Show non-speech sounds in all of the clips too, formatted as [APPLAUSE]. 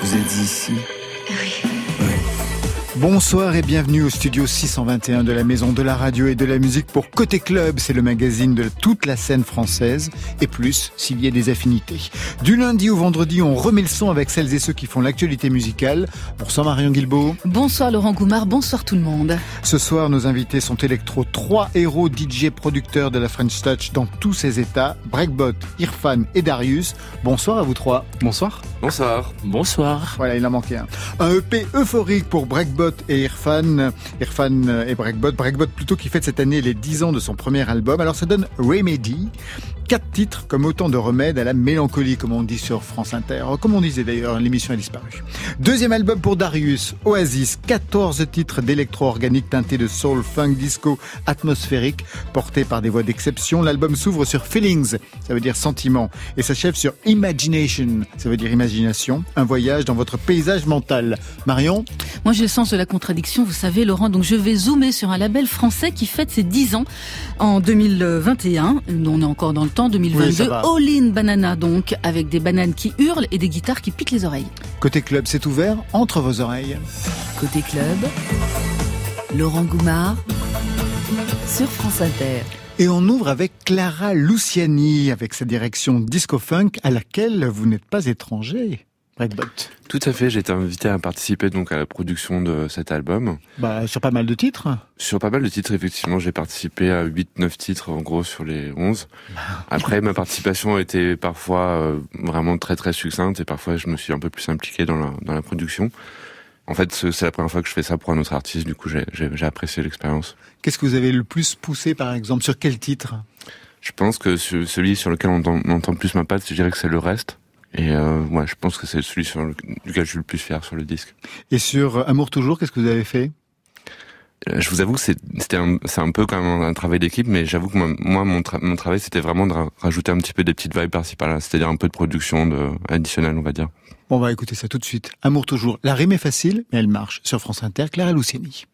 Vous êtes ici Bonsoir et bienvenue au studio 621 de la Maison de la Radio et de la Musique pour Côté Club. C'est le magazine de toute la scène française et plus s'il y a des affinités. Du lundi au vendredi, on remet le son avec celles et ceux qui font l'actualité musicale. Bonsoir Marion Guilbault. Bonsoir Laurent Goumard, bonsoir tout le monde. Ce soir, nos invités sont électro, trois héros DJ producteurs de la French Touch dans tous ses états, Breakbot, Irfan et Darius. Bonsoir à vous trois. Bonsoir. Bonsoir. Bonsoir. Voilà, il en manquait un. Un EP euphorique pour Breakbot et Irfan. Irfan et Breakbot. Breakbot plutôt qui fête cette année les 10 ans de son premier album. Alors ça donne Remedy. Quatre titres comme autant de remèdes à la mélancolie, comme on dit sur France Inter. Comme on disait d'ailleurs, l'émission a disparu. Deuxième album pour Darius, Oasis. 14 titres d'électro-organique teintés de soul, funk, disco, atmosphérique, portés par des voix d'exception. L'album s'ouvre sur Feelings, ça veut dire sentiment, et s'achève sur Imagination, ça veut dire imagination. Un voyage dans votre paysage mental. Marion Moi j'ai le sens de la contradiction, vous savez Laurent, donc je vais zoomer sur un label français qui fête ses 10 ans en 2021. On est encore dans le temps 2022. Oui, All in Banana donc, avec des bananes qui hurlent et des guitares qui piquent les oreilles. Côté club, c'est ouvert entre vos oreilles. Côté club, Laurent Goumard sur France Inter. Et on ouvre avec Clara Luciani, avec sa direction disco-funk à laquelle vous n'êtes pas étranger. Tout à fait, j'ai été invité à participer donc à la production de cet album. Bah, sur pas mal de titres. Sur pas mal de titres, effectivement, j'ai participé à 8-9 titres en gros sur les 11. [LAUGHS] Après, ma participation était parfois euh, vraiment très très succincte et parfois je me suis un peu plus impliqué dans la, dans la production. En fait, c'est la première fois que je fais ça pour un autre artiste, du coup j'ai apprécié l'expérience. Qu'est-ce que vous avez le plus poussé par exemple Sur quel titre? Je pense que celui sur lequel on entend plus ma patte, je dirais que c'est le reste. Et euh, ouais, je pense que c'est celui sur lequel je suis le plus fier sur le disque. Et sur Amour toujours, qu'est-ce que vous avez fait? Je vous avoue que c'était un, c'est un peu quand même un travail d'équipe, mais j'avoue que moi, mon, mon, travail, c'était vraiment de rajouter un petit peu des petites vibes par-ci par-là, c'est-à-dire un peu de production de, additionnelle, on va dire. Bon, on va écouter ça tout de suite. Amour toujours. La rime est facile, mais elle marche. Sur France Inter, Clara Luciani.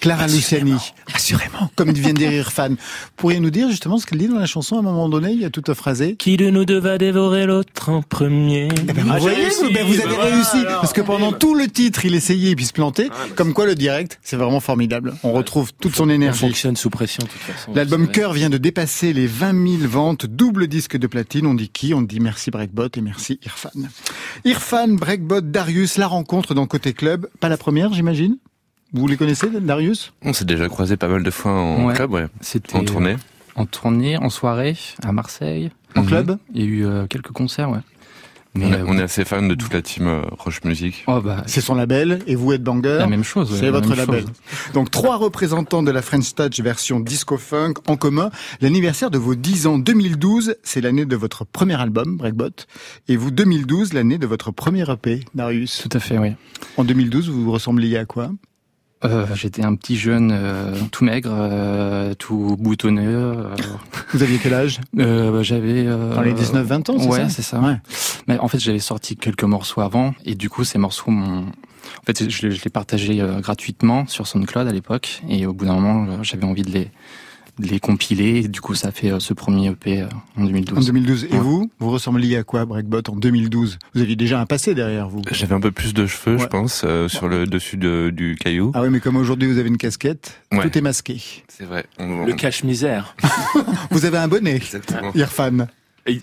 Clara Luciani. Assurément. Comme il vient de dire Irfan. Pourriez nous dire justement ce qu'elle dit dans la chanson à un moment donné Il y a tout phrasé. Qui de nous deux va dévorer l'autre en premier eh ben, Vous voyez, vous, ben, vous avez réussi. parce que pendant tout le titre, il essayait et puis se plantait. comme quoi le direct, c'est vraiment formidable. On retrouve toute son énergie. On fonctionne sous pression de toute façon. L'album Cœur vient de dépasser les 20 000 ventes, double disque de platine. On dit qui? On dit merci Breakbot et merci Irfan. Irfan, Breakbot, Darius, la rencontre dans Côté Club. Pas la première, j'imagine? Vous les connaissez, Darius? On s'est déjà croisé pas mal de fois en club, ouais. C'était en tournée. En tournée, en soirée, à Marseille. En club? Il y a eu euh, quelques concerts, ouais. Mais on, est, euh, assez fan de toute la team euh, Roche Music. Oh bah, c'est son label et vous êtes banger. La même chose. c'est votre label. Donc trois représentants de la French Touch version disco funk en commun. L'anniversaire de vos 10 ans 2012, c'est l'année de votre premier album Breakbot et vous 2012 l'année de votre premier EP Darius. Tout à fait, oui. En 2012, vous vous ressembliez à quoi? Euh, J'étais un petit jeune, euh, tout maigre, euh, tout boutonneux. Vous aviez quel âge? Bah, J'avais... Dans les 19-20 ans, c'est ouais, ça? c'est ça. Ouais. Mais en fait, j'avais sorti quelques morceaux avant, et du coup, ces morceaux m'ont... En fait, je, je les partageais gratuitement sur SoundCloud à l'époque, et au bout d'un moment, j'avais envie de les les compiler. Du coup, ça fait euh, ce premier EP euh, en 2012. En 2012. Et vous, vous ressembliez à quoi, Breakbot, en 2012 Vous aviez déjà un passé derrière vous. J'avais un peu plus de cheveux, je pense, euh, sur le dessus de, du caillou. Ah oui, mais comme aujourd'hui vous avez une casquette, tout est masqué. C'est vrai. Le cache-misère. [LAUGHS] vous avez un bonnet. Exactement. Irfan.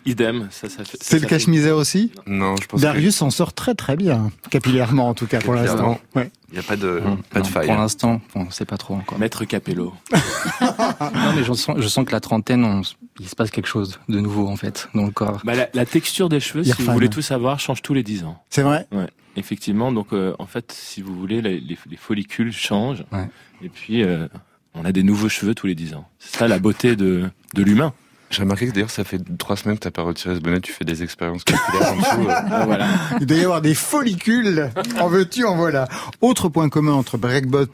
Idem, ça, ça fait. C'est le cache-misère aussi Non, je pense. Darius s'en sort très très bien, capillairement en tout cas pour l'instant. Ouais. Il n'y a pas de, hum, pas de faille. Pour l'instant, on sait pas trop encore. Maître Capello. [LAUGHS] non, mais je sens, je sens que la trentaine, il se passe quelque chose de nouveau en fait dans le corps. Bah, la, texture des cheveux, si vous voulez tout savoir, change tous les 10 ans. C'est vrai. Ouais. Effectivement, donc euh, en fait, si vous voulez, les, les, follicules changent. Ouais. Et puis, euh, on a des nouveaux cheveux tous les 10 ans. C'est ça la beauté de, de l'humain. J'ai remarqué que d'ailleurs ça fait trois semaines que t'as pas retiré ce bonnet, tu fais des expériences capillaires en dessous. Euh. voilà. Il doit y avoir des follicules. En veux-tu, en voilà. Autre point commun entre Breakbot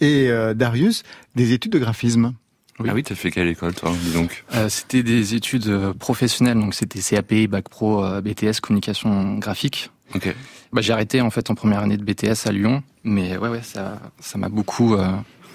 et euh, Darius, des études de graphisme. Oui. Ah oui, t'as fait quelle école toi, dis donc? Euh, C'était des études professionnelles, donc c'était CAP, Bac Pro, BTS, communication graphique. Ok. Bah, j'ai arrêté en fait en première année de BTS à Lyon, mais ouais ouais ça ça m'a beaucoup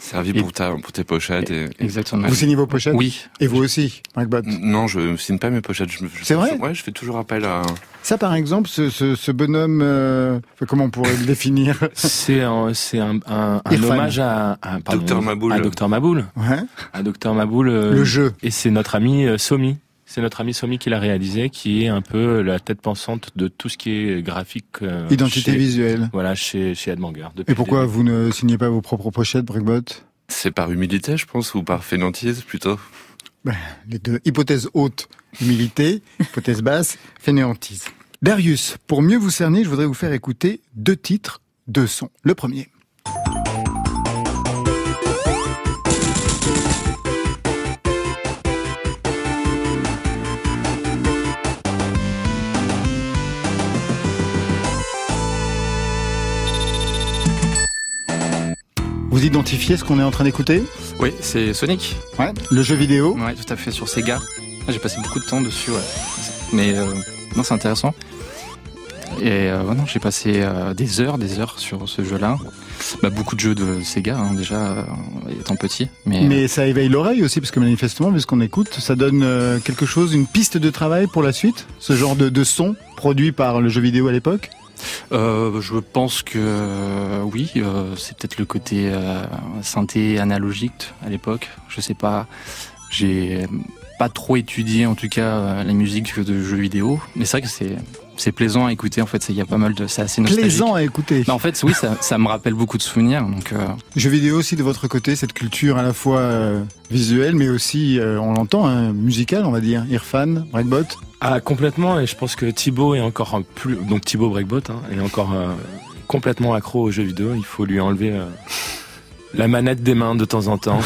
Servi pour, ta, pour tes pochettes. Et, Exactement. Vous signez vos pochettes Oui. Et vous aussi, Macbot Non, je signe pas mes pochettes. C'est vrai Ouais, je fais toujours appel à... Ça, par exemple, ce, ce, ce bonhomme, euh, comment on pourrait le définir [LAUGHS] C'est un, c'est un, un, un hommage à, à Docteur Maboul. À Docteur Maboul. Ouais. À Docteur Maboul. Euh, le jeu. Et c'est notre ami euh, Somi. C'est notre ami Somi qui l'a réalisé, qui est un peu la tête pensante de tout ce qui est graphique. Euh, Identité visuelle. Voilà, chez, chez Edmanger. Et pourquoi vous ne signez pas vos propres pochettes, Breakbot? C'est par humilité, je pense, ou par fainéantise plutôt ben, Les deux. Hypothèse haute, humilité. [LAUGHS] hypothèse basse, fainéantise. Darius, pour mieux vous cerner, je voudrais vous faire écouter deux titres, deux sons. Le premier. Vous identifiez ce qu'on est en train d'écouter Oui, c'est Sonic. Ouais, le jeu vidéo. Ouais, tout à fait, sur Sega. J'ai passé beaucoup de temps dessus, ouais. Mais euh, non, c'est intéressant. Et euh, non, j'ai passé euh, des heures, des heures sur ce jeu-là. Bah, beaucoup de jeux de Sega, hein, déjà, euh, étant petit. Mais, mais ça éveille l'oreille aussi, parce que manifestement, vu ce qu'on écoute, ça donne euh, quelque chose, une piste de travail pour la suite Ce genre de, de son produit par le jeu vidéo à l'époque euh, je pense que euh, oui, euh, c'est peut-être le côté synthé analogique à l'époque. Je sais pas. J'ai pas trop étudié en tout cas la musique de jeux vidéo, mais c'est vrai que c'est c'est plaisant à écouter en fait. Il y a pas mal de c'est assez nostalgique. Plaisant à écouter. en fait, oui, ça, ça, me rappelle beaucoup de souvenirs. Donc jeux vidéo aussi de votre côté, cette culture à la fois visuelle, mais aussi on l'entend hein, musicale, on va dire. Irfan, Breakbot. Ah complètement et je pense que Thibaut est encore un plus donc Thibaut Breakbot hein, est encore euh, complètement accro aux jeux vidéo. Il faut lui enlever euh, la manette des mains de temps en temps.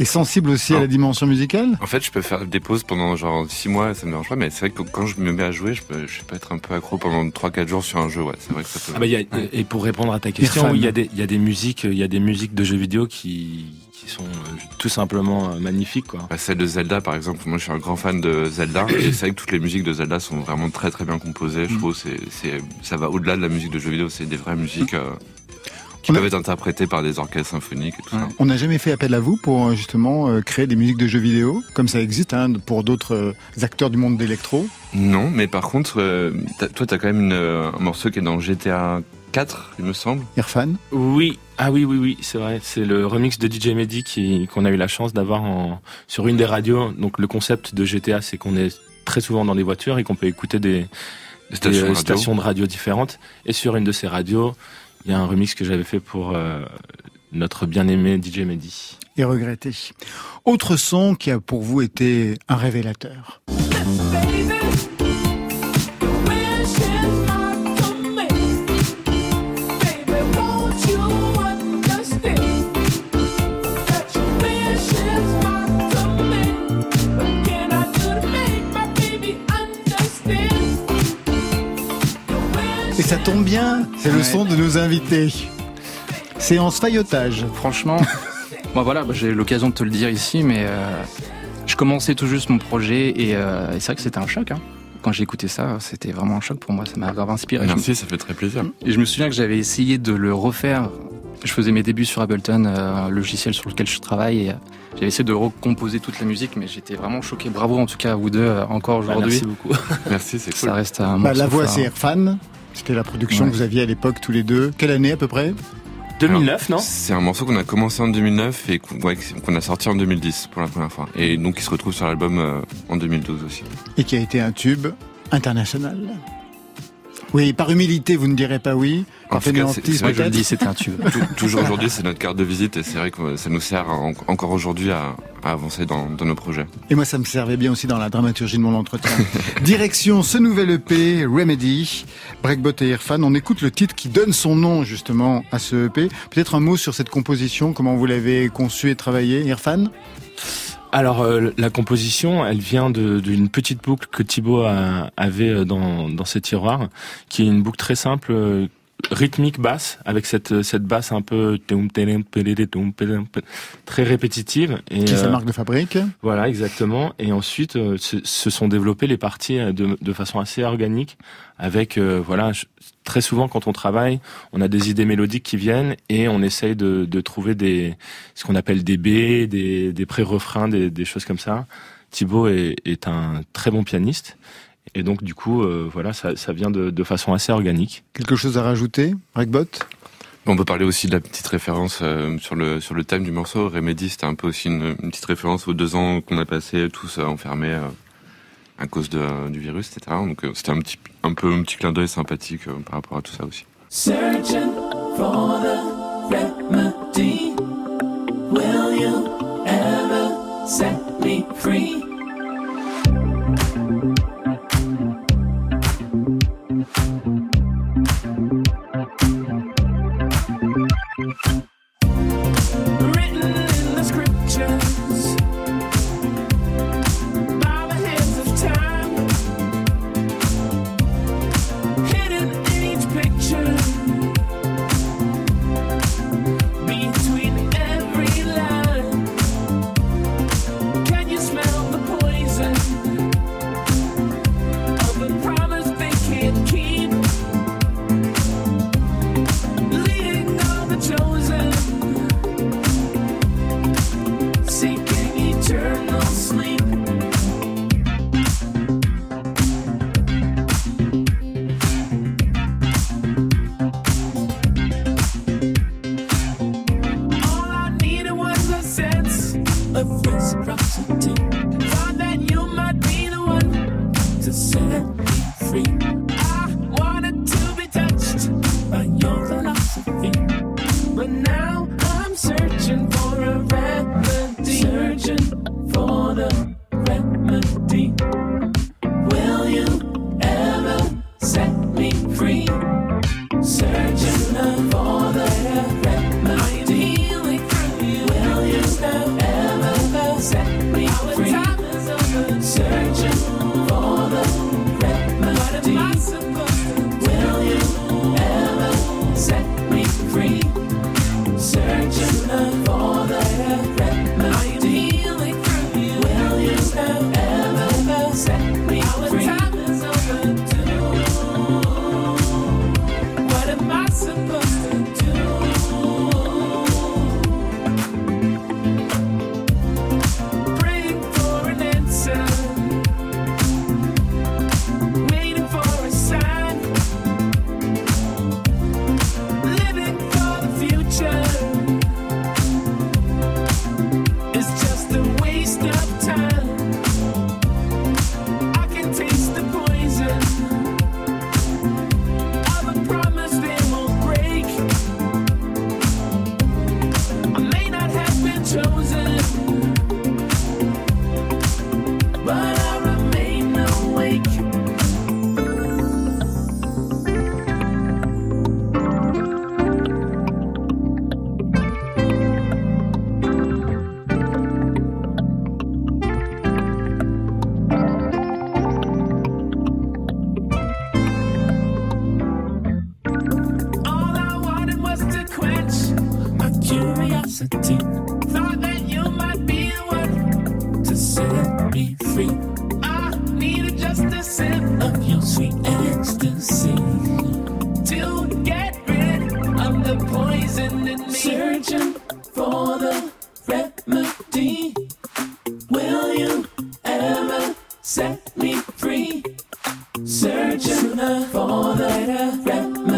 Et sensible aussi à la dimension musicale? En fait, je peux faire des pauses pendant genre 6 mois, ça me dérange pas, mais c'est vrai que quand je me mets à jouer, je peux, je peux être un peu accro pendant 3-4 jours sur un jeu, ouais, c'est vrai que ça peut... Ah bah y a, Et pour répondre à ta question, il y, a des, y a des musiques, il y a des musiques de jeux vidéo qui, qui sont euh, tout simplement euh, magnifiques. Quoi. Bah, celle de Zelda, par exemple, moi je suis un grand fan de Zelda, et c'est vrai que toutes les musiques de Zelda sont vraiment très très bien composées. Je mm. trouve c'est c'est ça va au-delà de la musique de jeux vidéo, c'est des vraies musiques. Euh, qui peuvent être interprétés par des orchestres symphoniques et tout ça. On n'a jamais fait appel à vous pour euh, justement euh, créer des musiques de jeux vidéo, comme ça existe hein, pour d'autres euh, acteurs du monde d'électro Non, mais par contre, euh, toi, t'as quand même une, euh, un morceau qui est dans GTA 4, il me semble. Irfan Oui, ah oui, oui, oui, c'est vrai. C'est le remix de DJ Mehdi qui qu'on a eu la chance d'avoir sur une des radios. Donc le concept de GTA, c'est qu'on est très souvent dans des voitures et qu'on peut écouter des, Des stations des, de radio. stations de radio différentes. Et sur une de ces radios, il y a un remix que j'avais fait pour euh, notre bien-aimé DJ Mehdi. et regretté. Autre son qui a pour vous été un révélateur. Ça tombe bien, c'est le son de nos invités. Séance faillotage. Franchement, [LAUGHS] moi voilà, j'ai l'occasion de te le dire ici, mais euh, je commençais tout juste mon projet et, euh, et c'est vrai que c'était un choc. hein. Quand j'ai écouté ça, c'était vraiment un choc pour moi, ça m'a grave inspiré. Merci, ça fait très plaisir. Et je me souviens que j'avais essayé de le refaire. Je faisais mes débuts sur Ableton, euh, un logiciel sur lequel je travaille, et euh, j'avais essayé de recomposer toute la musique, mais j'étais vraiment choqué. Bravo en tout cas à vous deux euh, encore Bah, aujourd'hui. merci beaucoup. [LAUGHS] Merci, c'est cool. Ça reste un Bah, la voix, c'est Irfan. C'était la production Ouais. que vous aviez à l'époque tous les deux. Quelle année à peu près? 2009, non? C'est un morceau qu'on a commencé en 2009 et qu'on ouais, qu'on a sorti en 2010 pour la première fois. Et donc il se retrouve sur l'album euh, en 2012 aussi. Et qui a été un tube international. Oui, par humilité, vous ne direz pas oui. En Par c'est- c'est que Je le dis, c'était un tube. [LAUGHS] Tou- Toujours aujourd'hui, c'est notre carte de visite et c'est vrai que ça nous sert en- encore aujourd'hui à, à avancer dans, dans nos projets. Et moi, ça me servait bien aussi dans la dramaturgie de mon entretien. [LAUGHS] Direction ce nouvel EP, Remedy, Breakbot et Irfan. On écoute le titre qui donne son nom justement à ce EP. Peut-être un mot sur cette composition, comment vous l'avez conçu et travaillé, Irfan? Alors euh, la composition, elle vient d'une petite boucle que Thibaut a- avait euh, dans, dans ses tiroirs, qui est une boucle très simple, euh, rythmique basse, avec cette cette basse un peu très répétitive. Et, Qui est sa euh, marque de fabrique Voilà, exactement. Et ensuite, euh, se, se sont développées les parties euh, de, de façon assez organique, avec euh, voilà, je- très souvent quand on travaille, on a des idées mélodiques qui viennent et on essaye de, de trouver des ce qu'on appelle des B, des, des pré-refrains, des, des choses comme ça. Thibaut est, est un très bon pianiste. Et donc du coup, euh, voilà, ça, ça vient de, de façon assez organique. Quelque chose à rajouter, Breakbot On peut parler aussi de la petite référence euh, sur le sur le thème du morceau. Remedy, c'était un peu aussi une, une petite référence aux deux ans qu'on a passé tous euh, enfermés euh, à cause de, du virus, etc. Donc euh, c'était un petit un peu un petit clin d'œil sympathique euh, par rapport à tout ça aussi. Searching the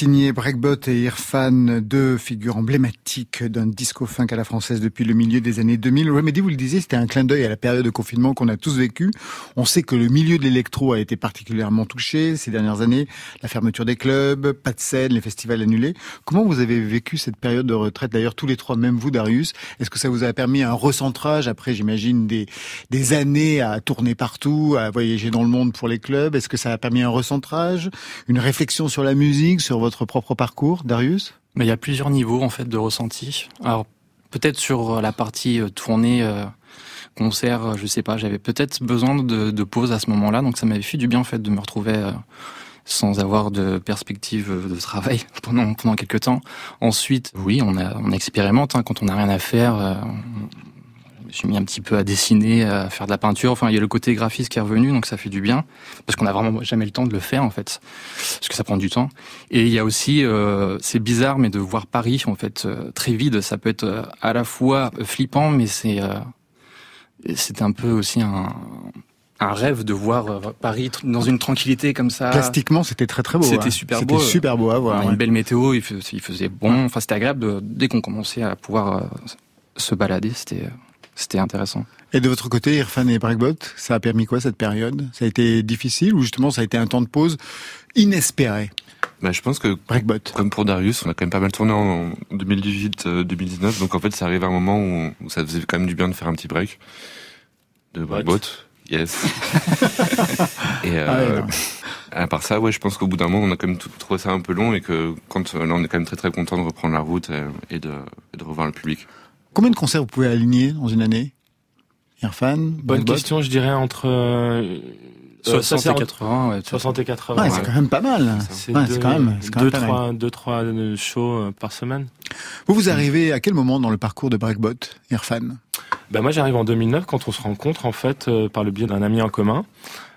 signé Breakbot et Irfan, deux figures emblématiques d'un disco funk à la française depuis le milieu des années 2000. Remedy, vous le disiez, c'était un clin d'œil à la période de confinement qu'on a tous vécu. On sait que le milieu de l'électro a été particulièrement touché ces dernières années. La fermeture des clubs, pas de scène, les festivals annulés. Comment vous avez vécu cette période de retraite D'ailleurs, tous les trois, même vous, Darius, est-ce que ça vous a permis un recentrage après, j'imagine, des, des années à tourner partout, à voyager dans le monde pour les clubs? Est-ce que ça a permis un recentrage, une réflexion sur la musique, sur votre propre parcours, Darius Mais il y a plusieurs niveaux en fait de ressenti. Alors peut-être sur la partie euh, tournée, euh, concert, euh, je sais pas, j'avais peut-être besoin de, pause à ce moment-là, donc ça m'avait fait du bien en fait de me retrouver euh, sans avoir de perspective de travail [LAUGHS] pendant pendant quelques temps. Ensuite, oui, on expérimente hein, quand on n'a rien à faire. euh, me suis mis un petit peu à dessiner, à faire de la peinture. Enfin, il y a le côté graphiste qui est revenu, donc ça fait du bien parce qu'on n'a vraiment jamais le temps de le faire en fait, parce que ça prend du temps. Et il y a aussi, euh, c'est bizarre, mais de voir Paris en fait euh, très vide, ça peut être euh, à la fois flippant, mais c'est euh, c'est un peu aussi un un rêve de voir Paris dans une tranquillité comme ça. Plastiquement, c'était très très beau. C'était hein. super C'était beau. super beau à voir. On a ouais. Une belle météo, il, fais- il faisait bon. Enfin, c'était agréable dès qu'on commençait à pouvoir se balader. C'était c'était intéressant. Et de votre côté, Irfan et Breakbot, ça a permis quoi cette période? Ça a été difficile ou justement ça a été un temps de pause inespéré? Bah, je pense que Breakbot. Comme pour Darius, on a quand même pas mal tourné en 2018-2019, donc en fait, ça arrive à un moment où, où ça faisait quand même du bien de faire un petit break de breakbot. Yes. [LAUGHS] et euh, Ah ouais, à part ça, ouais, je pense qu'au bout d'un moment, on a quand même trouvé ça un peu long et que quand euh, là, on est quand même très très content de reprendre la route et, et de, et de revoir le public. Combien de concerts vous pouvez aligner dans une année Irfan Bonne question, je dirais entre euh, 60 ça, c'est et en- 80, ouais, 60 et 80. Ouais, c'est quand même pas mal. C'est Ouais, quand même, c'est quand deux, même pas mal. trois, deux, trois euh, shows euh, par semaine. Vous vous arrivez à quel moment dans le parcours de Breakbot, Irfan? Ben moi, j'arrive en 2009 quand on se rencontre en fait euh, par le biais d'un ami en commun.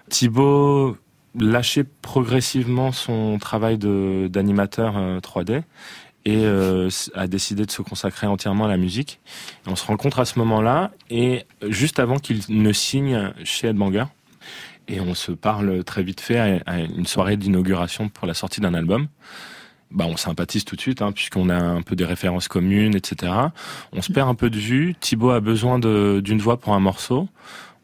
Thibaut lâchait progressivement son travail de d'animateur euh, 3D et euh, a décidé de se consacrer entièrement à la musique. On se rencontre à ce moment-là et juste avant qu'il ne signe chez Headbanger. Et on se parle très vite fait à, une soirée d'inauguration pour la sortie d'un album. Bah, on sympathise tout de suite, hein, puisqu'on a un peu des références communes, etc. On se perd un peu de vue. Thibaut a besoin d'une voix pour un morceau.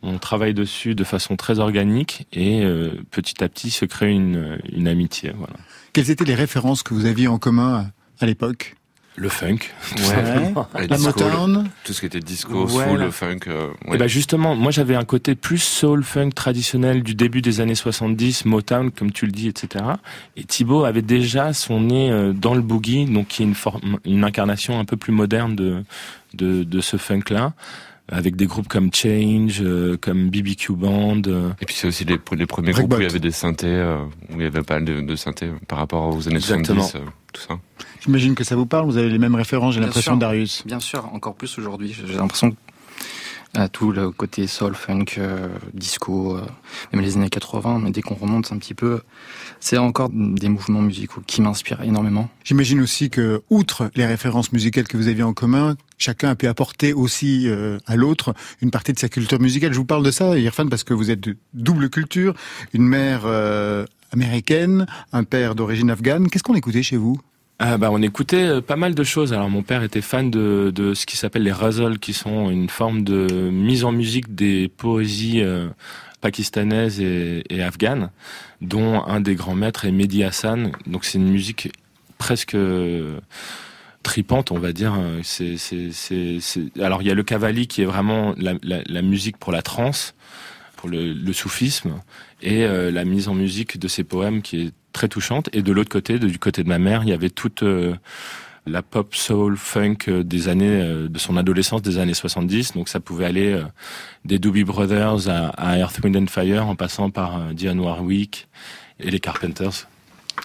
On travaille dessus de façon très organique et euh, petit à petit se crée une, une amitié. Voilà. Quelles étaient les références que vous aviez en commun à l'époque Le funk. [LAUGHS] tout Ouais. La Motown Tout ce qui était disco, Ouais, soul, funk. euh, Et ouais. ben justement, moi j'avais un côté plus soul funk traditionnel du début des années 70, Motown comme tu le dis, etc. Et Thibaut avait déjà son nez euh, dans le boogie, donc qui est une forme, une incarnation un peu plus moderne de de, de ce funk là, avec des groupes comme Change, euh, comme BBQ Band. euh, Et puis c'est aussi les, les premiers groupes où il y avait des synthés, euh, où il y avait pas mal de, de synthés par rapport aux années Exactement. 70, euh, tout ça. J'imagine que ça vous parle, vous avez les mêmes références, j'ai l'impression. Darius. Bien sûr, encore plus aujourd'hui. J'ai l'impression que à tout le côté soul, funk, euh, disco, euh, même les années 80, mais dès qu'on remonte un petit peu, c'est encore des mouvements musicaux qui m'inspirent énormément. J'imagine aussi que, outre les références musicales que vous aviez en commun, chacun a pu apporter aussi euh, à l'autre une partie de sa culture musicale. Je vous parle de ça, Irfan, parce que vous êtes de double culture, une mère euh, américaine, un père d'origine afghane. Qu'est-ce qu'on écoutait chez vous? Ah bah on écoutait euh, pas mal de choses. Alors mon père était fan de, de ce qui s'appelle les ghazals, qui sont une forme de mise en musique des poésies euh, pakistanaises et, et afghanes, dont un des grands maîtres est Mehdi Hassan. Donc c'est une musique presque euh, tripante, on va dire. C'est, c'est, c'est, c'est- Alors il y a le Kavali qui est vraiment la, musique pour la trance, pour le, soufisme, et euh, la mise en musique de ces poèmes qui est très touchante. Et de l'autre côté, du côté de ma mère, il y avait toute euh, la pop soul funk euh, des années de son adolescence des années 70. Donc ça pouvait aller des Doobie Brothers à, à Earth, Wind and Fire, en passant par Dionne Warwick et les Carpenters.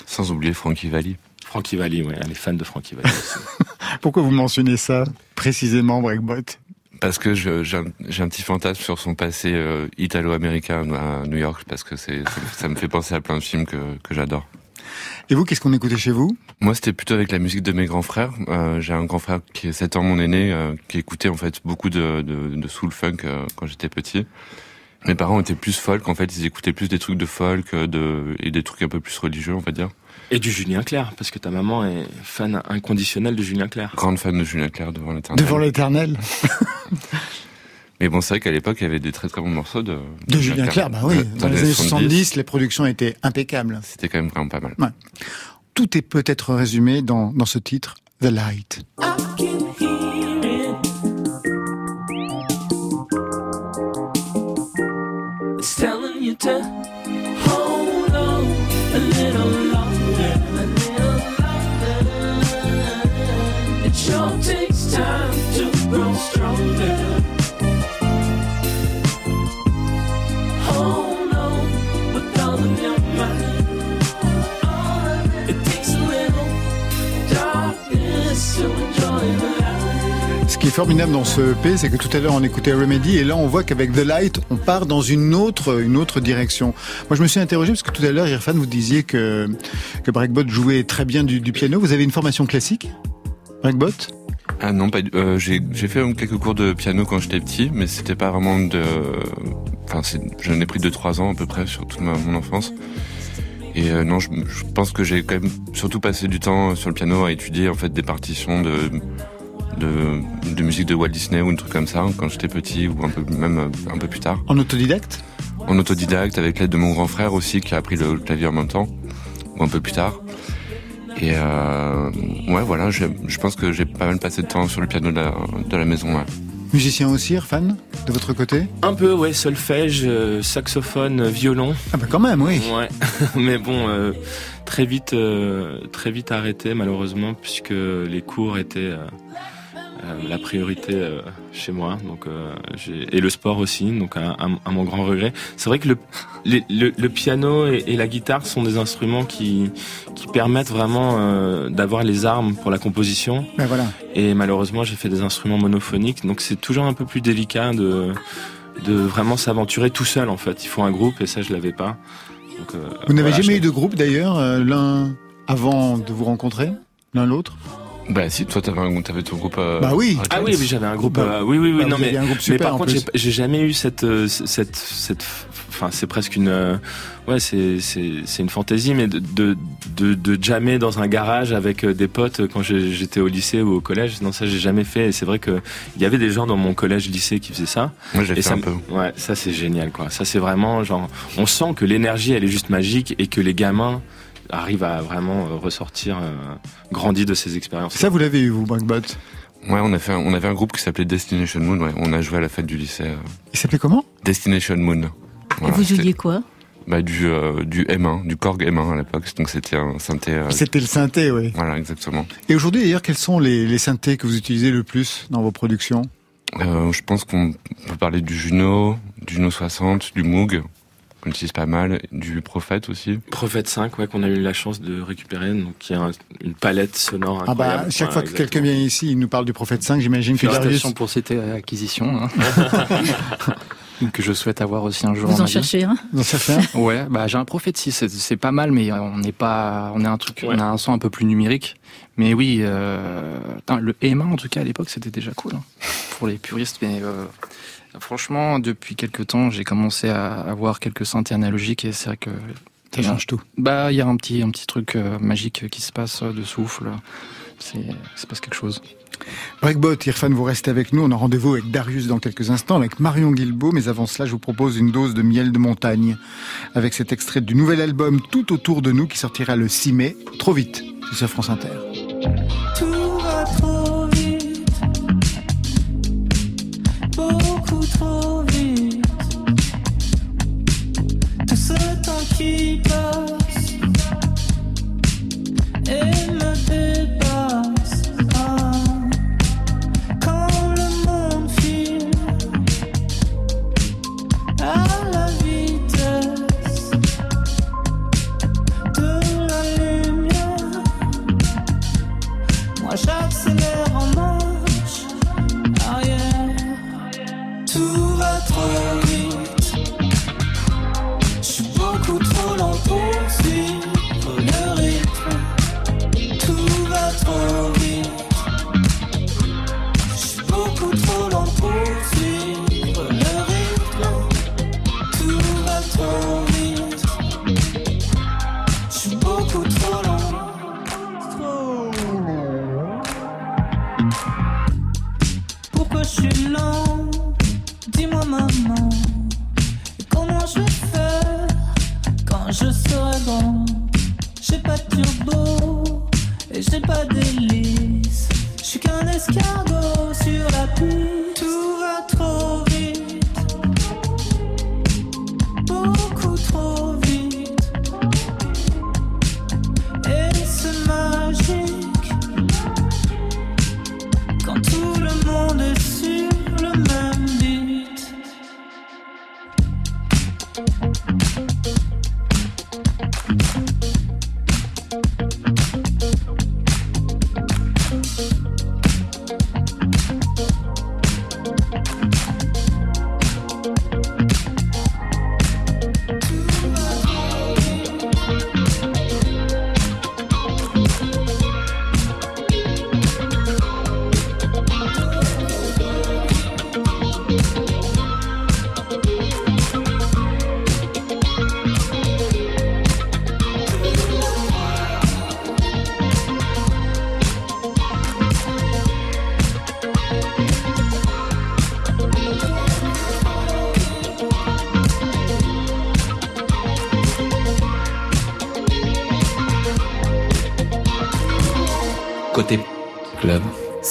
Sans oublier Frankie Valli. Frankie Valli, ouais, elle est fan de Frankie Valli. aussi. [LAUGHS] Pourquoi vous mentionnez ça précisément, Breakbot? Parce que j'ai un, petit fantasme sur son passé euh, italo-américain à New York, parce que c'est, ça, ça me fait penser à plein de films que, que j'adore. Et vous, qu'est-ce qu'on écoutait chez vous? Moi, c'était plutôt avec la musique de mes grands frères. Euh, j'ai un grand frère qui est 7 ans mon aîné, euh, qui écoutait en fait beaucoup de, de, de soul funk euh, quand j'étais petit. Mes parents étaient plus folk, en fait, ils écoutaient plus des trucs de folk de, et des trucs un peu plus religieux, on va dire. Et du Julien Clerc, parce que ta maman est fan inconditionnelle de Julien Clerc. Grande fan de Julien Clerc devant l'éternel. Devant l'éternel [LAUGHS] Mais bon, c'est vrai qu'à l'époque, il y avait des très très bons morceaux de, De Julien Clerc, bah oui. Dans les années 70, les productions étaient impeccables. C'était quand même vraiment pas mal. Tout est peut-être résumé dans, dans ce titre, The Light. I can hear it. It's telling you to qui est formidable dans ce EP, c'est que tout à l'heure on écoutait Remedy et là on voit qu'avec The Light, on part dans une autre, une autre direction. Moi je me suis interrogé parce que tout à l'heure, Irfan, vous disiez que, que Breakbot jouait très bien du, piano. Vous avez une formation classique Breakbot? Ah non, pas euh, j'ai fait quelques cours de piano quand j'étais petit, mais c'était pas vraiment de. Enfin, j'en ai pris 2-3 ans à peu près sur toute mon enfance. Et euh, non, je, je pense que j'ai quand même surtout passé du temps sur le piano à étudier en fait des partitions de de, de musique de Walt Disney ou un truc comme ça quand j'étais petit ou un peu même euh, un peu plus tard. En autodidacte? En autodidacte avec l'aide de mon grand frère aussi qui a appris le clavier en même temps ou un peu plus tard. Et euh, ouais, voilà, je, je pense que j'ai pas mal passé de temps sur le piano de la, de la maison. Ouais. Musicien aussi, Irfan, de votre côté? Un peu, ouais, solfège, euh, saxophone, violon. Ah bah quand même, oui. Ouais, [LAUGHS] mais bon, euh, très vite, euh, très vite arrêté malheureusement puisque les cours étaient euh, euh, la priorité euh, chez moi, donc euh, et le sport aussi, donc à, à- à mon grand regret. C'est vrai que le, le, le piano et, et la guitare sont des instruments qui qui permettent vraiment euh, d'avoir les armes pour la composition. Ben voilà. Et malheureusement, j'ai fait des instruments monophoniques, donc c'est toujours un peu plus délicat de de vraiment s'aventurer tout seul en fait. Il faut un groupe et ça je l'avais pas. Donc, euh, Vous n'avez voilà, jamais je- eu de groupe d'ailleurs, l'un avant de vous rencontrer? L'un l'autre? Bah si, toi t'avais, un, t'avais ton groupe. euh, Bah oui. Ah oui, oui j'avais un groupe. Bah, euh, oui, oui, oui. bah, non, mais, aviez un groupe mais par contre, j'ai, j'ai jamais eu cette, euh, cette, cette, enfin, c'est presque une, euh, ouais, c'est, c'est, c'est une fantaisie, mais de, de, de, de jammer dans un garage avec euh, des potes quand j'ai- j'étais au lycée ou au collège. Non, ça j'ai jamais fait. Et c'est vrai que il y avait des gens dans mon collège, lycée qui faisaient ça. Moi j'ai Et fait ça, un peu. ouais, ça c'est génial, quoi. Ça c'est vraiment genre, on sent que l'énergie elle est juste magique et que les gamins arrivent à vraiment euh, ressortir euh, grandis de ces expériences. Ça, vous l'avez eu, vous, Breakbot Ouais, on a fait, un- on avait un groupe qui s'appelait Destination Moon. Ouais, on a joué à la fête du lycée. euh, Il s'appelait comment? Destination Moon. Et vous jouiez quoi? Bah, du, euh, du M1, du Korg M1 à l'époque. Donc c'était un synthé. euh, C'était le synthé, oui. voilà, exactement. Et aujourd'hui, d'ailleurs, quels sont les, les synthés que vous utilisez le plus dans vos productions? Euh, je pense qu'on peut parler du Juno, du Juno 60, du Moog, qu'on utilise pas mal, du Prophète aussi. Prophète 5, ouais, qu'on a eu la chance de récupérer, donc qui a un- une palette sonore Ah incroyable. bah, chaque Ouais, fois que quelqu'un vient ici, il nous parle du prophète 5, j'imagine que Darius... Pour cette acquisition. hein. [LAUGHS] que je souhaite avoir aussi un jour. Vous en vie. cherchez un? Dans certains [LAUGHS] Ouais, bah j'ai un Prophet 6, c'est- pas mal, mais on n'est pas, on a un truc, Ouais. on a un son un peu plus numérique. Mais oui, euh, le M1 en tout cas à l'époque c'était déjà cool hein, pour les puristes. Mais euh, franchement, depuis quelques temps, j'ai commencé à avoir quelques synthés analogiques et c'est vrai que Ça change tout. Bah, il y a un petit, un petit truc euh, magique qui se passe euh, de souffle. C'est, il se passe quelque chose. Breakbot, Irfan, vous restez avec nous. On a rendez-vous avec Darius dans quelques instants, avec Marion Guilbeault. Mais avant cela, je vous propose une dose de miel de montagne avec cet extrait du nouvel album Tout autour de nous qui sortira le 6 mai. Trop vite, c'est sur France Inter. Tout temps qui passe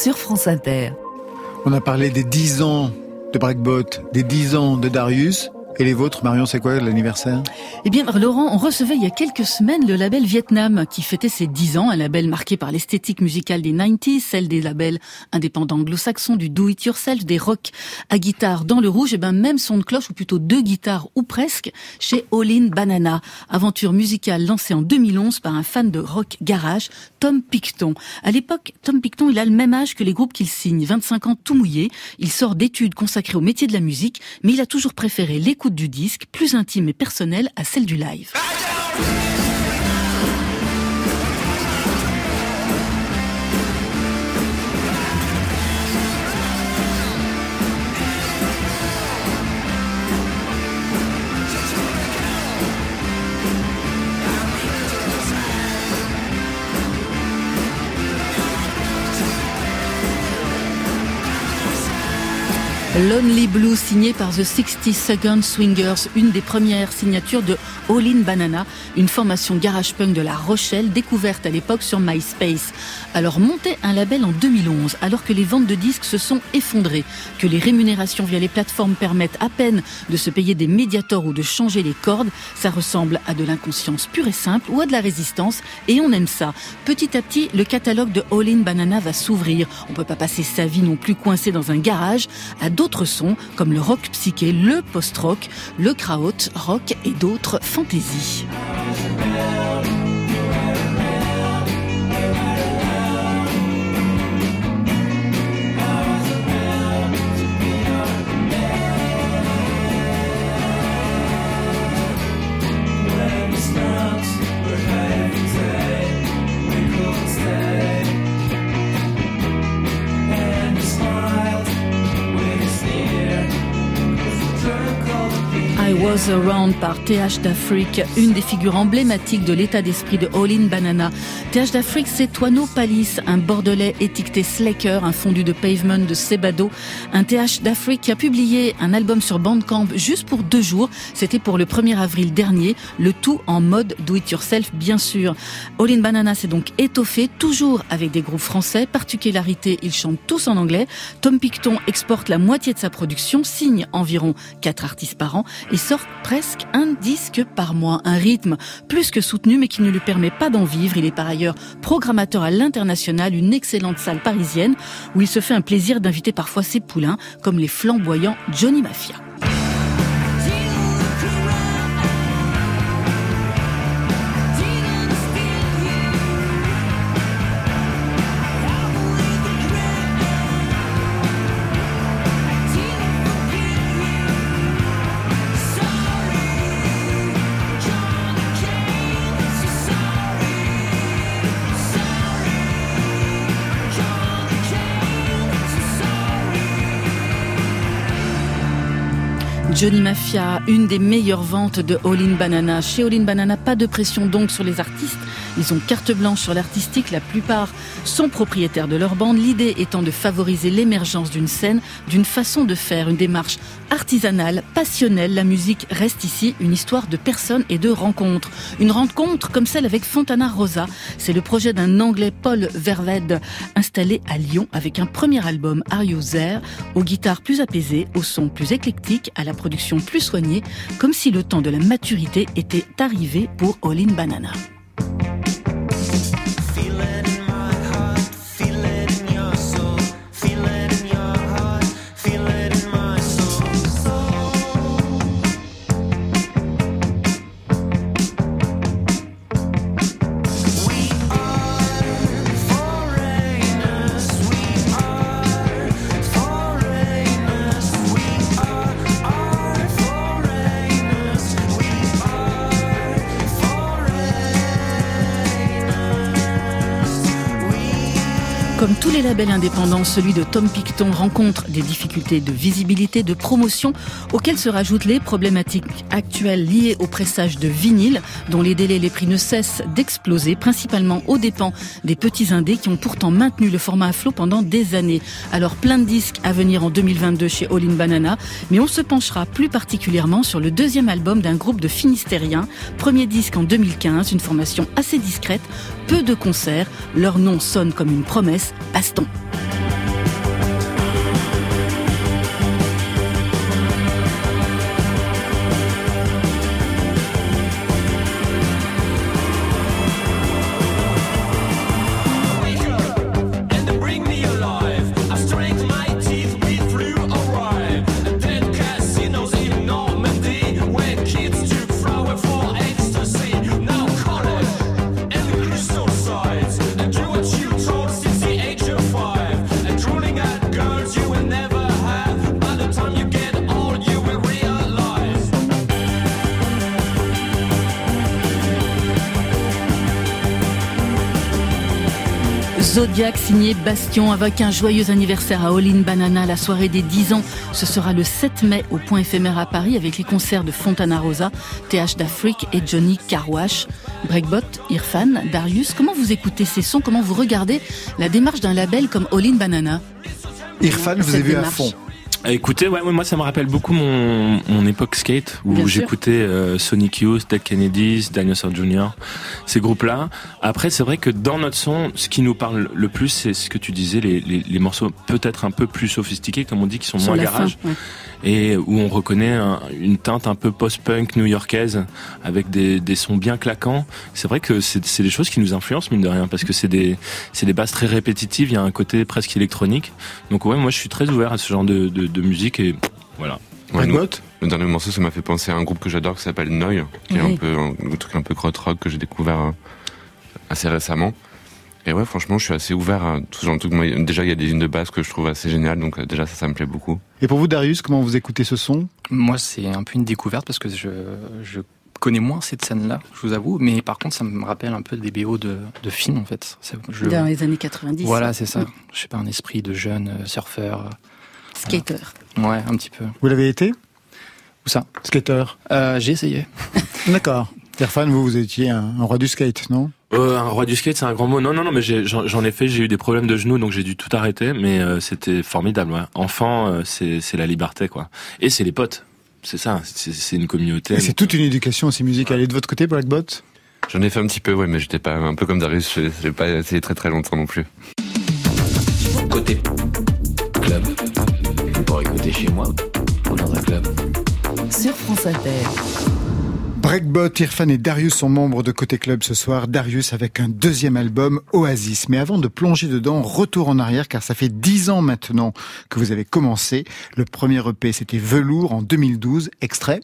Sur France Inter. On a parlé des 10 ans de Breakbot, des 10 ans de Darius. Et les vôtres, Marion, c'est quoi l'anniversaire? Eh bien, Laurent, on recevait il y a quelques semaines le label Vietnam, qui fêtait ses 10 ans, un label marqué par l'esthétique musicale des 90s, celle des labels indépendants anglo-saxons, du do-it-yourself, des rock à guitare dans le rouge, et ben même son de cloche, ou plutôt deux guitares, ou presque, chez All In Banana, aventure musicale lancée en 2011 par un fan de rock garage, Tom Picton. À l'époque, Tom Picton, il a le même âge que les groupes qu'il signe, 25 ans tout mouillé, il sort d'études consacrées au métier de la musique, mais il a toujours préféré du disque, plus intime et personnelle, à celle du live. Lonely Blue, signé par The 60 Second Swingers, une des premières signatures de All In Banana, une formation garage punk de La Rochelle, découverte à l'époque sur MySpace. Alors monter un label en 2011, alors que les ventes de disques se sont effondrées, que les rémunérations via les plateformes permettent à peine de se payer des médiators ou de changer les cordes, ça ressemble à de l'inconscience pure et simple ou à de la résistance, et on aime ça. Petit à petit, le catalogue de All In Banana va s'ouvrir. On peut pas passer sa vie non plus coincé dans un garage, à d'autres sons comme le rock psyché, le post-rock, le kraut rock et d'autres fantaisies. Was Around par TH d'Afrique, une des figures emblématiques de l'état d'esprit de All In Banana. TH d'Afrique, c'est Toineau Palis, un bordelais étiqueté Slacker, un fondu de pavement de Sebado. Un TH d'Afrique qui a publié un album sur Bandcamp juste pour deux jours. C'était pour le 1er avril dernier. Le tout en mode do it yourself, bien sûr. All In Banana s'est donc étoffé, toujours avec des groupes français. Particularité, ils chantent tous en anglais. Tom Picton exporte la moitié de sa production, signe environ quatre artistes par an et presque un disque par mois. Un rythme plus que soutenu mais qui ne lui permet pas d'en vivre. Il est par ailleurs programmateur à l'international, une excellente salle parisienne où il se fait un plaisir d'inviter parfois ses poulains comme les flamboyants Johnny Mafia. Johnny Mafia, une des meilleures ventes de All In Banana. Chez All In Banana, pas de pression donc sur les artistes. Ils ont carte blanche sur l'artistique. La plupart sont propriétaires de leur bande. L'idée étant de favoriser l'émergence d'une scène, d'une façon de faire, une démarche artisanale, passionnelle. La musique reste ici une histoire de personnes et de rencontres. Une rencontre comme celle avec Fontana Rosa. C'est le projet d'un Anglais Paul Verved installé à Lyon avec un premier album Are You aux guitares plus apaisées, au son plus éclectique, à la production plus soignée, comme si le temps de la maturité était arrivé pour All In Banana. Les labels indépendants, celui de Tom Picton rencontre des difficultés de visibilité, de promotion, auxquelles se rajoutent les problématiques actuelles liées au pressage de vinyle, dont les délais et les prix ne cessent d'exploser, principalement aux dépens des petits indés qui ont pourtant maintenu le format à flot pendant des années. Alors plein de disques à venir en 2022 chez All in Banana, mais on se penchera plus particulièrement sur le deuxième album d'un groupe de Finistériens, premier disque en 2015, une formation assez discrète, peu de concerts, leur nom sonne comme une promesse, Baston. and Signé Bastion avec un joyeux anniversaire à All In Banana, la soirée des 10 ans. Ce sera le 7 mai au point éphémère à Paris avec les concerts de Fontana Rosa, TH d'Afrique et Johnny Carwash. Breakbot, Irfan, Darius, comment vous écoutez ces sons? Comment vous regardez la démarche d'un label comme All In Banana? Irfan, je vous ai Cette vu à fond. Écoutez, ouais, ouais, moi ça me rappelle beaucoup mon, mon époque skate où j'écoutais euh, Sonic Youth, Ted Kennedys, Dinosaur Jr. Ces groupes-là. Après, c'est vrai que dans notre son, ce qui nous parle le plus, c'est ce que tu disais, les, les, les morceaux peut-être un peu plus sophistiqués, comme on dit, qui sont Sur moins fin, garage, ouais. et où on reconnaît un- une teinte un peu post-punk new-yorkaise avec des, des sons bien claquants. C'est vrai que c'est c'est des choses qui nous influencent mine de rien parce que c'est des c'est des basses très répétitives. Il y a un côté presque électronique. Donc ouais, moi je suis très ouvert à ce genre de, de, de musique et voilà. Ouais, nous, le dernier morceau, ça m'a fait penser à un groupe que j'adore qui s'appelle Noy, qui est un peu un, un truc un peu crot rock que j'ai découvert euh, assez récemment. Et ouais, franchement, je suis assez ouvert à tout ce genre de trucs. Déjà, il y a des lignes de basse que je trouve assez géniales, donc euh, déjà ça, ça me plaît beaucoup. Et pour vous, Darius, comment vous écoutez ce son? Moi, c'est un peu une découverte parce que je, je connais moins cette scène-là, je vous avoue. Mais par contre, ça me rappelle un peu des BO de, de films, en fait. Je, Dans les années 90. voilà, c'est ça. Je sais pas, un esprit de jeune euh, surfeur. Skater. Ouais, un petit peu. Vous l'avez été? Où ça? Skater. euh, J'ai essayé. [LAUGHS] D'accord. Irfan, vous, vous étiez un, un roi du skate, non? Euh, un roi du skate, c'est un grand mot. Non, non, non, mais j'ai- j'en ai fait. J'ai eu des problèmes de genoux, donc j'ai dû tout arrêter. Mais euh, c'était formidable. Ouais. Enfant, euh, c'est la liberté, quoi. Et c'est les potes. C'est ça. C'est une communauté. Et c'est toute une éducation aussi musicale. Et de votre côté, Blackbot? J'en ai fait un petit peu, ouais, mais j'étais pas un peu comme Darius, j'ai- j'ai pas essayé très très longtemps non plus. Côté club. Pour écouter chez moi ou dans un club. Sur France Inter. Breakbot, Irfan et Darius sont membres de Côté Club ce soir. Darius avec un deuxième album, Oasis. Mais avant de plonger dedans, retour en arrière, car ça fait dix ans maintenant que vous avez commencé. Le premier EP, c'était Velours en 2012. Extrait.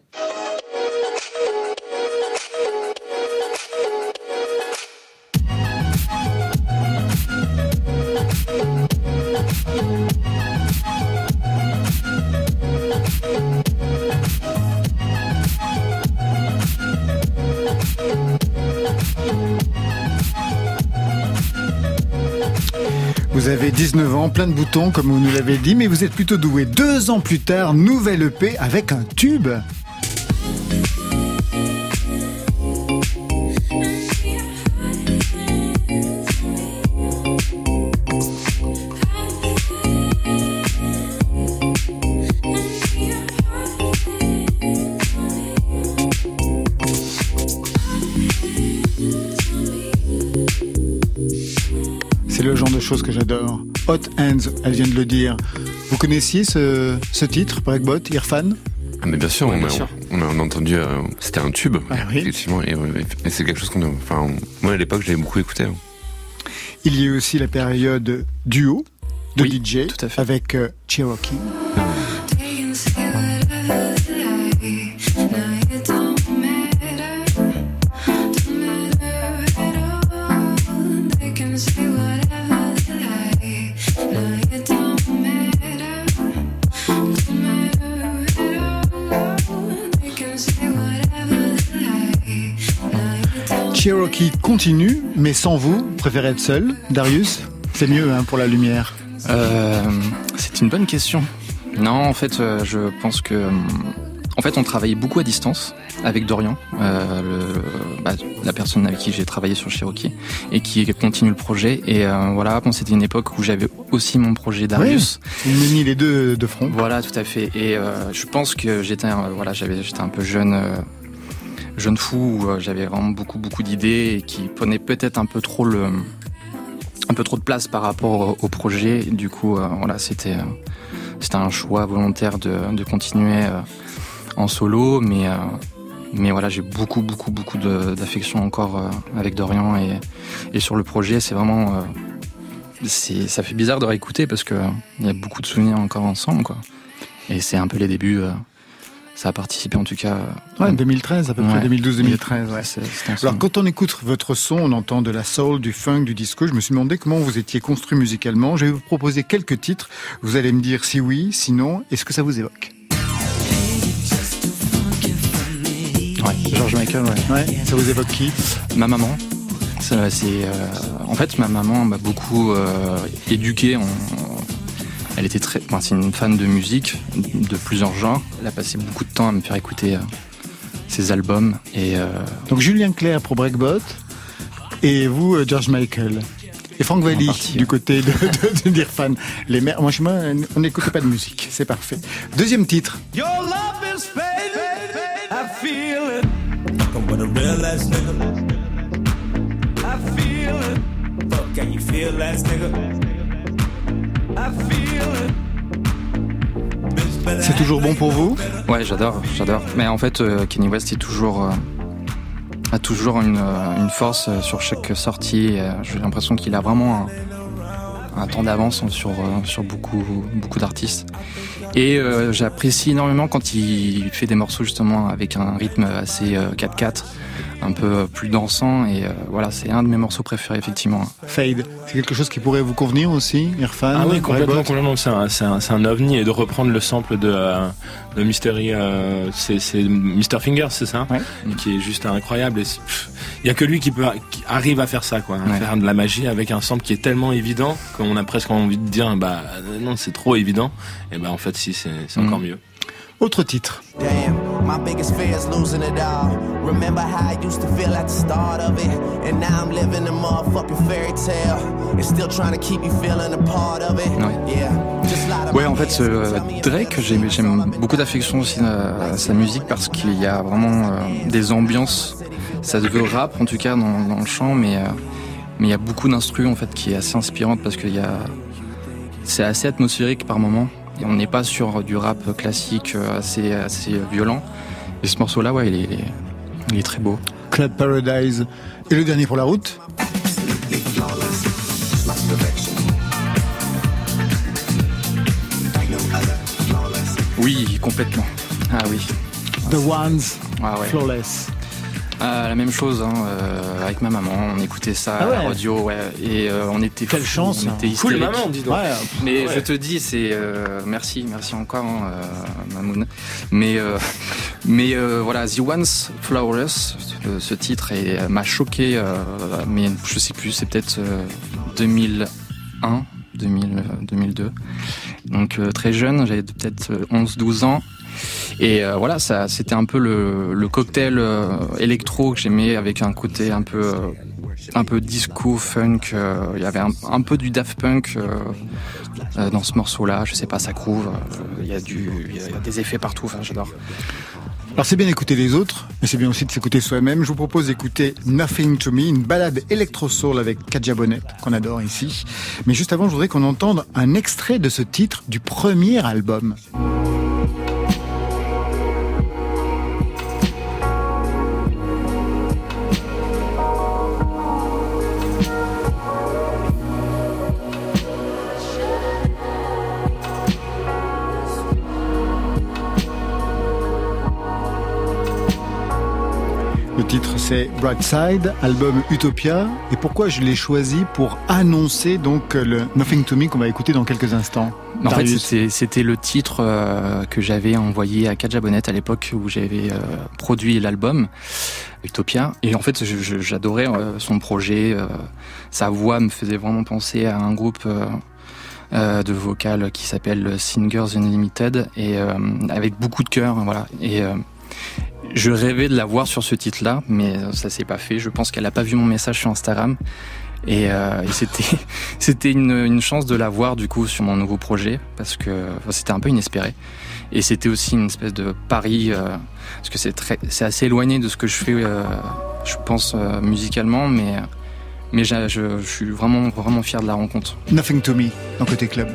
Vous avez 19 ans, plein de boutons, comme vous nous l'avez dit, mais vous êtes plutôt doué. Deux ans plus tard, nouvelle EP avec un tube. Choses que j'adore. Hot Hands, elle vient de le dire. Vous connaissiez ce, ce titre, Breakbot, Irfan? Ah, mais bien sûr, Ouais, on, bien a, sûr. on a on a entendu, euh, c'était un tube, Ah oui. effectivement, et, et c'est quelque chose qu'on a, enfin, moi à l'époque j'avais beaucoup écouté. hein. Il y a eu aussi la période duo de Oui, DJ tout à fait. avec euh, Cherokee. Cherokee continue, mais sans vous, préférez être seul. Darius, c'est mieux hein, pour la lumière. Euh, c'est une bonne question. Non, en fait, euh, je pense que, euh, en fait, on travaillait beaucoup à distance avec Dorian, euh, le, bah, la personne avec qui j'ai travaillé sur Cherokee et qui continue le projet. Et euh, voilà, bon, c'était une époque où j'avais aussi mon projet Darius. Vous menez les deux de front. Voilà, tout à fait. Et euh, je pense que j'étais, un- voilà, j'avais, j'étais un peu jeune, jeune fou. où, euh, j'avais vraiment beaucoup, beaucoup d'idées et qui prenaient peut-être un peu trop de place par rapport au, projet. Et du coup, euh, voilà, c'était, euh, c'était un choix volontaire de, continuer en solo, mais. voilà, j'ai beaucoup, beaucoup, beaucoup d'affection encore avec Dorian et, sur le projet, c'est vraiment, ça fait bizarre de réécouter parce que il y a beaucoup de souvenirs encore ensemble. Et c'est un peu les débuts. Ça a participé en tout cas. euh, Ouais, 2013, à peu près Ouais. 2012-2013. Ouais. c'est- Alors quand on écoute votre son, on entend de la soul, du funk, du disco. Je me suis demandé comment vous étiez construit musicalement. Je vais vous proposer quelques titres. Vous allez me dire si oui, si non, et ce que ça vous évoque? Ouais, George Michael, ouais. Ouais, ça vous évoque qui? Ma maman. ça, C'est, euh, en fait, ma maman m'a beaucoup euh, éduqué. en- elle était très, enfin, c'est une fan de musique de plusieurs genres. Elle a passé beaucoup de temps à me faire écouter euh, ses albums et euh, Donc Julien Clerc pour Breakbot, et vous, euh, George Michael. Et Franck Valli, partie, du ouais. côté de, [LAUGHS] de, de d'Irfan. Les mères, moi, chez moi, on n'écoute pas de musique. C'est parfait. Deuxième titre. Your love is fading. I feel it. Fucking with a real ass nigga. I feel it. Fuck, can you feel ass nigga? C'est toujours bon pour vous Ouais, j'adore, j'adore. Mais en fait, euh, Kenny West euh, a toujours une, euh, force sur chaque sortie. J'ai l'impression qu'il a vraiment un, temps d'avance sur, beaucoup d'artistes. Et euh, j'apprécie énormément quand il fait des morceaux justement avec un rythme assez euh, 4-4, un peu plus dansant. Et euh, voilà, c'est un de mes morceaux préférés effectivement. Fade. C'est quelque chose qui pourrait vous convenir aussi, Irfan Ah oui, complètement, complètement. C'est un, c'est un, c'est un ovni et de reprendre le sample de, euh, de Mystery, euh, c'est, c'est Mr. Fingers, c'est ça Ouais. Qui est juste incroyable. Il y a que lui qui peut, qui arrive à faire ça, quoi. à Ouais. Faire de la magie avec un sample qui est tellement évident qu'on a presque envie de dire, bah non, c'est trop évident. Et bah en fait, si, c'est, c'est Mm. encore mieux. Autre titre. Damn, My biggest fear is losing it all. Remember how I used to feel at the start of it, and now I'm living a motherfucking fairy tale, and still trying to keep you feeling a part of it. Yeah, just light up Ouais, en fait, euh, Drake, j'aime j'aime beaucoup d'affection aussi à, à sa musique parce qu'il y a vraiment euh, des ambiances. Ça se veut rap en tout cas dans, dans le chant, mais euh, mais il y a beaucoup d'instrus en fait qui est assez inspirante parce qu'il y a c'est assez atmosphérique par moment. Et on n'est pas sur du rap classique euh, assez assez violent. Et ce morceau-là, ouais, il est il est très beau. Club Paradise. Et le dernier pour la route? Oui, complètement. Ah oui. The Ones, Ah ouais. Flawless. Ah, la même chose hein, euh, avec ma maman, on écoutait ça Ah à la ouais. radio, ouais, et euh, on était Quelle chance, on hein. était Cool, hystériques. maman, dis donc. Ouais, Mais Ouais. je te dis, c'est euh, merci, merci encore, hein, euh, Mamoun. Mais euh, [LAUGHS] mais euh, voilà, The Once Flowers, ce, titre est- m'a choqué, euh, mais je sais plus, c'est peut-être euh, 2001, 2000, euh, 2002. Donc euh, très jeune, j'avais peut-être euh, 11-12 ans. Et euh, voilà, ça, c'était un peu le, cocktail euh, électro que j'aimais avec un côté un peu, euh, un peu disco, funk. Il y avait un, peu du Daft Punk dans ce morceau-là. Je sais pas, ça groove. il y a des effets partout. Enfin, j'adore. Alors c'est bien d'écouter les autres, mais c'est bien aussi de s'écouter soi-même. Je vous propose d'écouter Nothing to Me, une balade électro-soul avec Kaja Bonnet, qu'on adore ici. Mais juste avant, je voudrais qu'on entende un extrait de ce titre du premier album. C'est Bright Side, album Utopia. Et pourquoi je l'ai choisi pour annoncer donc le Nothing to Me qu'on va écouter dans quelques instants? En fait, Darius. c'était- c'était le titre euh, que j'avais envoyé à Kaja Bonnet à l'époque où j'avais euh, produit l'album Utopia. Et en fait, j'adorais euh, son projet. euh, sa voix me faisait vraiment penser à un groupe euh, euh, de vocal qui s'appelle Singers Unlimited et euh, avec beaucoup de cœur. Voilà. Et euh, je rêvais de la voir sur ce titre-là, mais ça s'est pas fait. Je pense qu'elle a pas vu mon message sur Instagram. Et, euh, c'était [LAUGHS] c'était une, chance de la voir du coup sur mon nouveau projet parce que c'était un peu inespéré. Et c'était aussi une espèce de pari euh, parce que c'est assez éloigné de ce que je fais, euh, je pense musicalement, mais mais je suis vraiment vraiment fier de la rencontre. Nothing to Me dans Côté Club.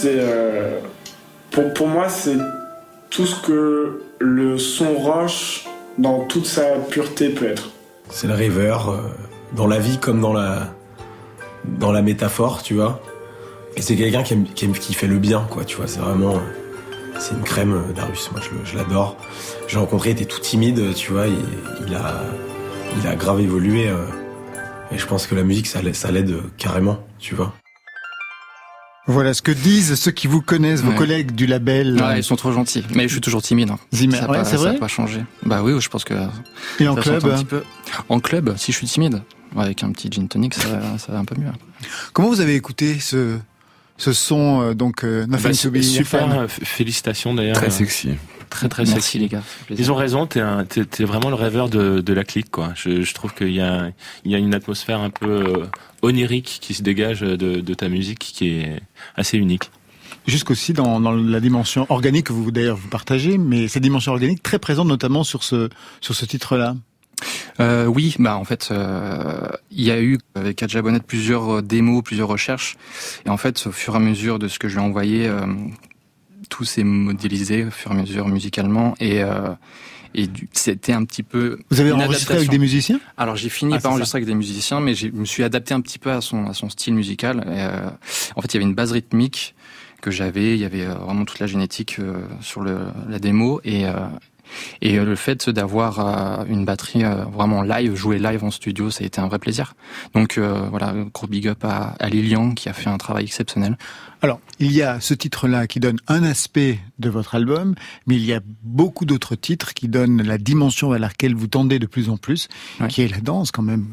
C'est euh, pour, pour moi, c'est tout ce que le son roche dans toute sa pureté peut être. C'est le rêveur, euh, dans la vie comme dans la, dans la métaphore, tu vois. Et c'est quelqu'un qui, qui, fait le bien, quoi, tu vois. C'est vraiment. euh, C'est une crème, Darius. Moi, je, je l'adore. J'ai rencontré, il était tout timide, tu vois. Il, a, il a grave évolué. et je pense que la musique, ça, l'aide- carrément, tu vois. Voilà ce que disent ceux qui vous connaissent, vos Ouais. collègues du label. Ouais, ils sont trop gentils. Mais je suis toujours timide. hein. Zimmer, Ça a ouais, pas- pas changé. Bah oui, je pense que. Et en club s'entend un petit peu. En club, si je suis timide, avec un petit gin tonic, ça, va- ça va un peu mieux. Comment vous avez écouté ce, ce son, euh, donc, euh, Nothing Bah, to be super, euh, félicitations d'ailleurs. Très Euh, sexy. Très très Merci, sexy. les gars. Ils ont raison, t'es un- t'es t'es vraiment le rêveur de, de la clique quoi. Je, je trouve qu'il y a il y a une atmosphère un peu euh, onirique qui se dégage de, de ta musique qui est assez unique. Jusqu'aussi dans, dans la dimension organique que vous d'ailleurs vous partagez, mais cette dimension organique très présente notamment sur ce, sur ce titre-là. Euh, oui, bah en fait, euh, il y a eu avec Adja Bonnet plusieurs démos, plusieurs recherches, et en fait, au fur et à mesure de ce que je lui ai envoyé, euh, tout s'est modélisé au fur et à mesure musicalement, et euh, et c'était un petit peu. Vous avez enregistré avec des musiciens? Alors j'ai fini Ah, par ça. enregistrer avec des musiciens, mais je me suis adapté un petit peu à son à son style musical. Et, euh, en fait, il y avait une base rythmique que j'avais, il y avait euh, vraiment toute la génétique euh, sur le, la démo et euh, et euh, le fait d'avoir euh, une batterie euh, vraiment live, jouer live en studio, ça a été un vrai plaisir. Donc voilà, gros big up à, à Lilian qui a fait un travail exceptionnel. Alors, il y a ce titre-là qui donne un aspect de votre album, mais il y a beaucoup d'autres titres qui donnent la dimension à laquelle vous tendez de plus en plus, qui est la danse quand même.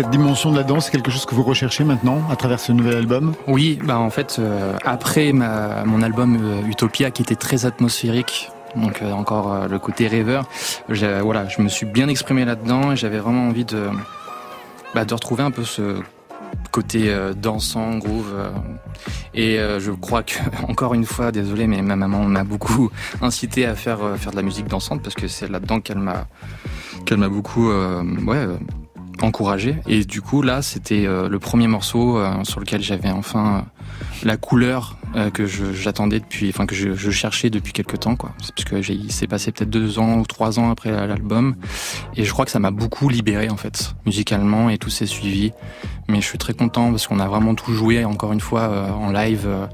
Cette dimension de la danse, c'est quelque chose que vous recherchez maintenant à travers ce nouvel album Oui, bah en fait, euh, après ma, mon album euh, Utopia, qui était très atmosphérique, donc euh, encore le côté rêveur, voilà, je me suis bien exprimé là-dedans et j'avais vraiment envie de, bah, de retrouver un peu ce côté dansant, groove. et je crois que, [LAUGHS] encore une fois, désolé, mais ma maman m'a beaucoup [LAUGHS] incité à faire, faire de la musique dansante parce que c'est là-dedans qu'elle m'a qu'elle m'a beaucoup ouais, encouragé. Et du coup, là, c'était euh, le premier morceau euh, sur lequel j'avais enfin euh, la couleur que j'attendais depuis, enfin que je, cherchais depuis quelques temps, quoi. Parce que il s'est passé peut-être deux ans ou trois ans après l'album, et je crois que ça m'a beaucoup libéré en fait, musicalement, et tout s'est suivi. Mais je suis très content parce qu'on a vraiment tout joué, encore une fois, en live, euh,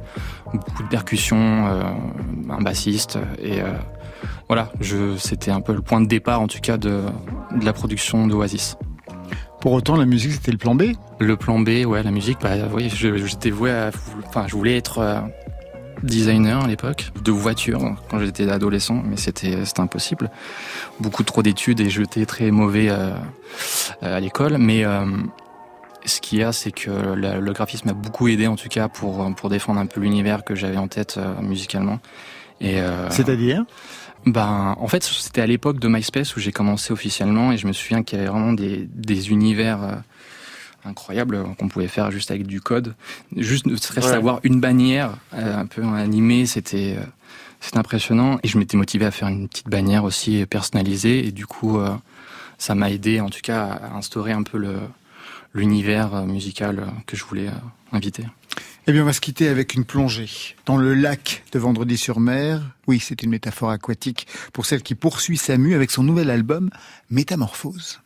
beaucoup de percussions, un bassiste, et voilà, c'était un peu le point de départ, en tout cas, de la production d'Oasis. Pour autant, la musique, c'était le plan B Le plan B, ouais, la musique, bah oui, je- j'étais voué à, enfin, je voulais être euh, designer à l'époque de voitures quand j'étais adolescent, mais c'était impossible. Beaucoup trop d'études et j'étais très mauvais euh, à l'école, mais euh, ce qu'il y a, c'est que la- le graphisme m'a beaucoup aidé en tout cas pour pour défendre un peu l'univers que j'avais en tête musicalement. Et C'est-à-dire? Ben, en fait, c'était à l'époque de MySpace où j'ai commencé officiellement et je me souviens qu'il y avait vraiment des, des univers euh, incroyables qu'on pouvait faire juste avec du code. Juste ne serait-ce Ouais. avoir une bannière euh, un peu animée, c'était euh, c'était impressionnant. Et je m'étais motivé à faire une petite bannière aussi personnalisée et du coup, euh, ça m'a aidé en tout cas à instaurer un peu le l'univers euh, musical que je voulais inviter. Eh bien, on va se quitter avec une plongée dans le lac de Vendredi-sur-Mer. Oui, c'est une métaphore aquatique pour celle qui poursuit sa mue avec son nouvel album Métamorphose.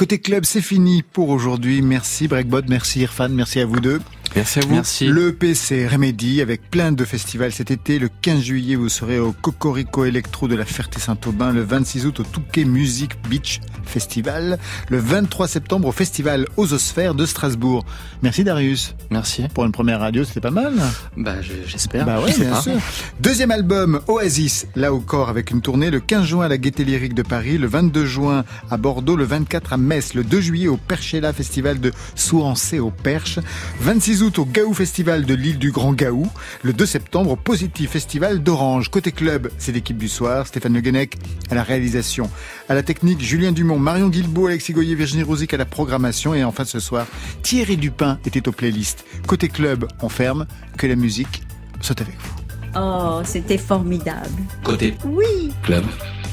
Côté club, c'est fini pour aujourd'hui. Merci Breakbot, merci Irfan, merci à vous deux. Merci à vous. Merci. Le c'est Remedy avec plein de festivals cet été. Le 15 juillet, vous serez au Cocorico Electro de la Ferté-Saint-Aubin. Le 26 août, au Touquet Music Beach Festival. Le 23 septembre, au Festival Ososphère de Strasbourg. Merci Darius. Merci. Pour une première radio, c'était pas mal. Bah, je- j'espère. Bah ouais, Je sais bien pas. sûr. Deuxième album, Oasis, là au corps avec une tournée le 15 juin à la Gaîté Lyrique de Paris, le 22 juin à Bordeaux, le 24 à Metz, le 2 juillet au Perchella Festival de Souancé au Perche, 26 août au Gaou Festival de l'île du Grand Gaou, le 2 septembre au Positif Festival d'Orange. Côté club, c'est l'équipe du soir, Stéphane Le Guenec à la réalisation, à la technique, Julien Dumont, Marion Guilbault, Alexis Goyer, Virginie Rosic à la programmation et enfin ce soir, Thierry Dupin était aux playlists. Côté club, on ferme, que la musique soit avec vous. Oh, c'était formidable. Côté Oui, club.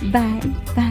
bye, bye.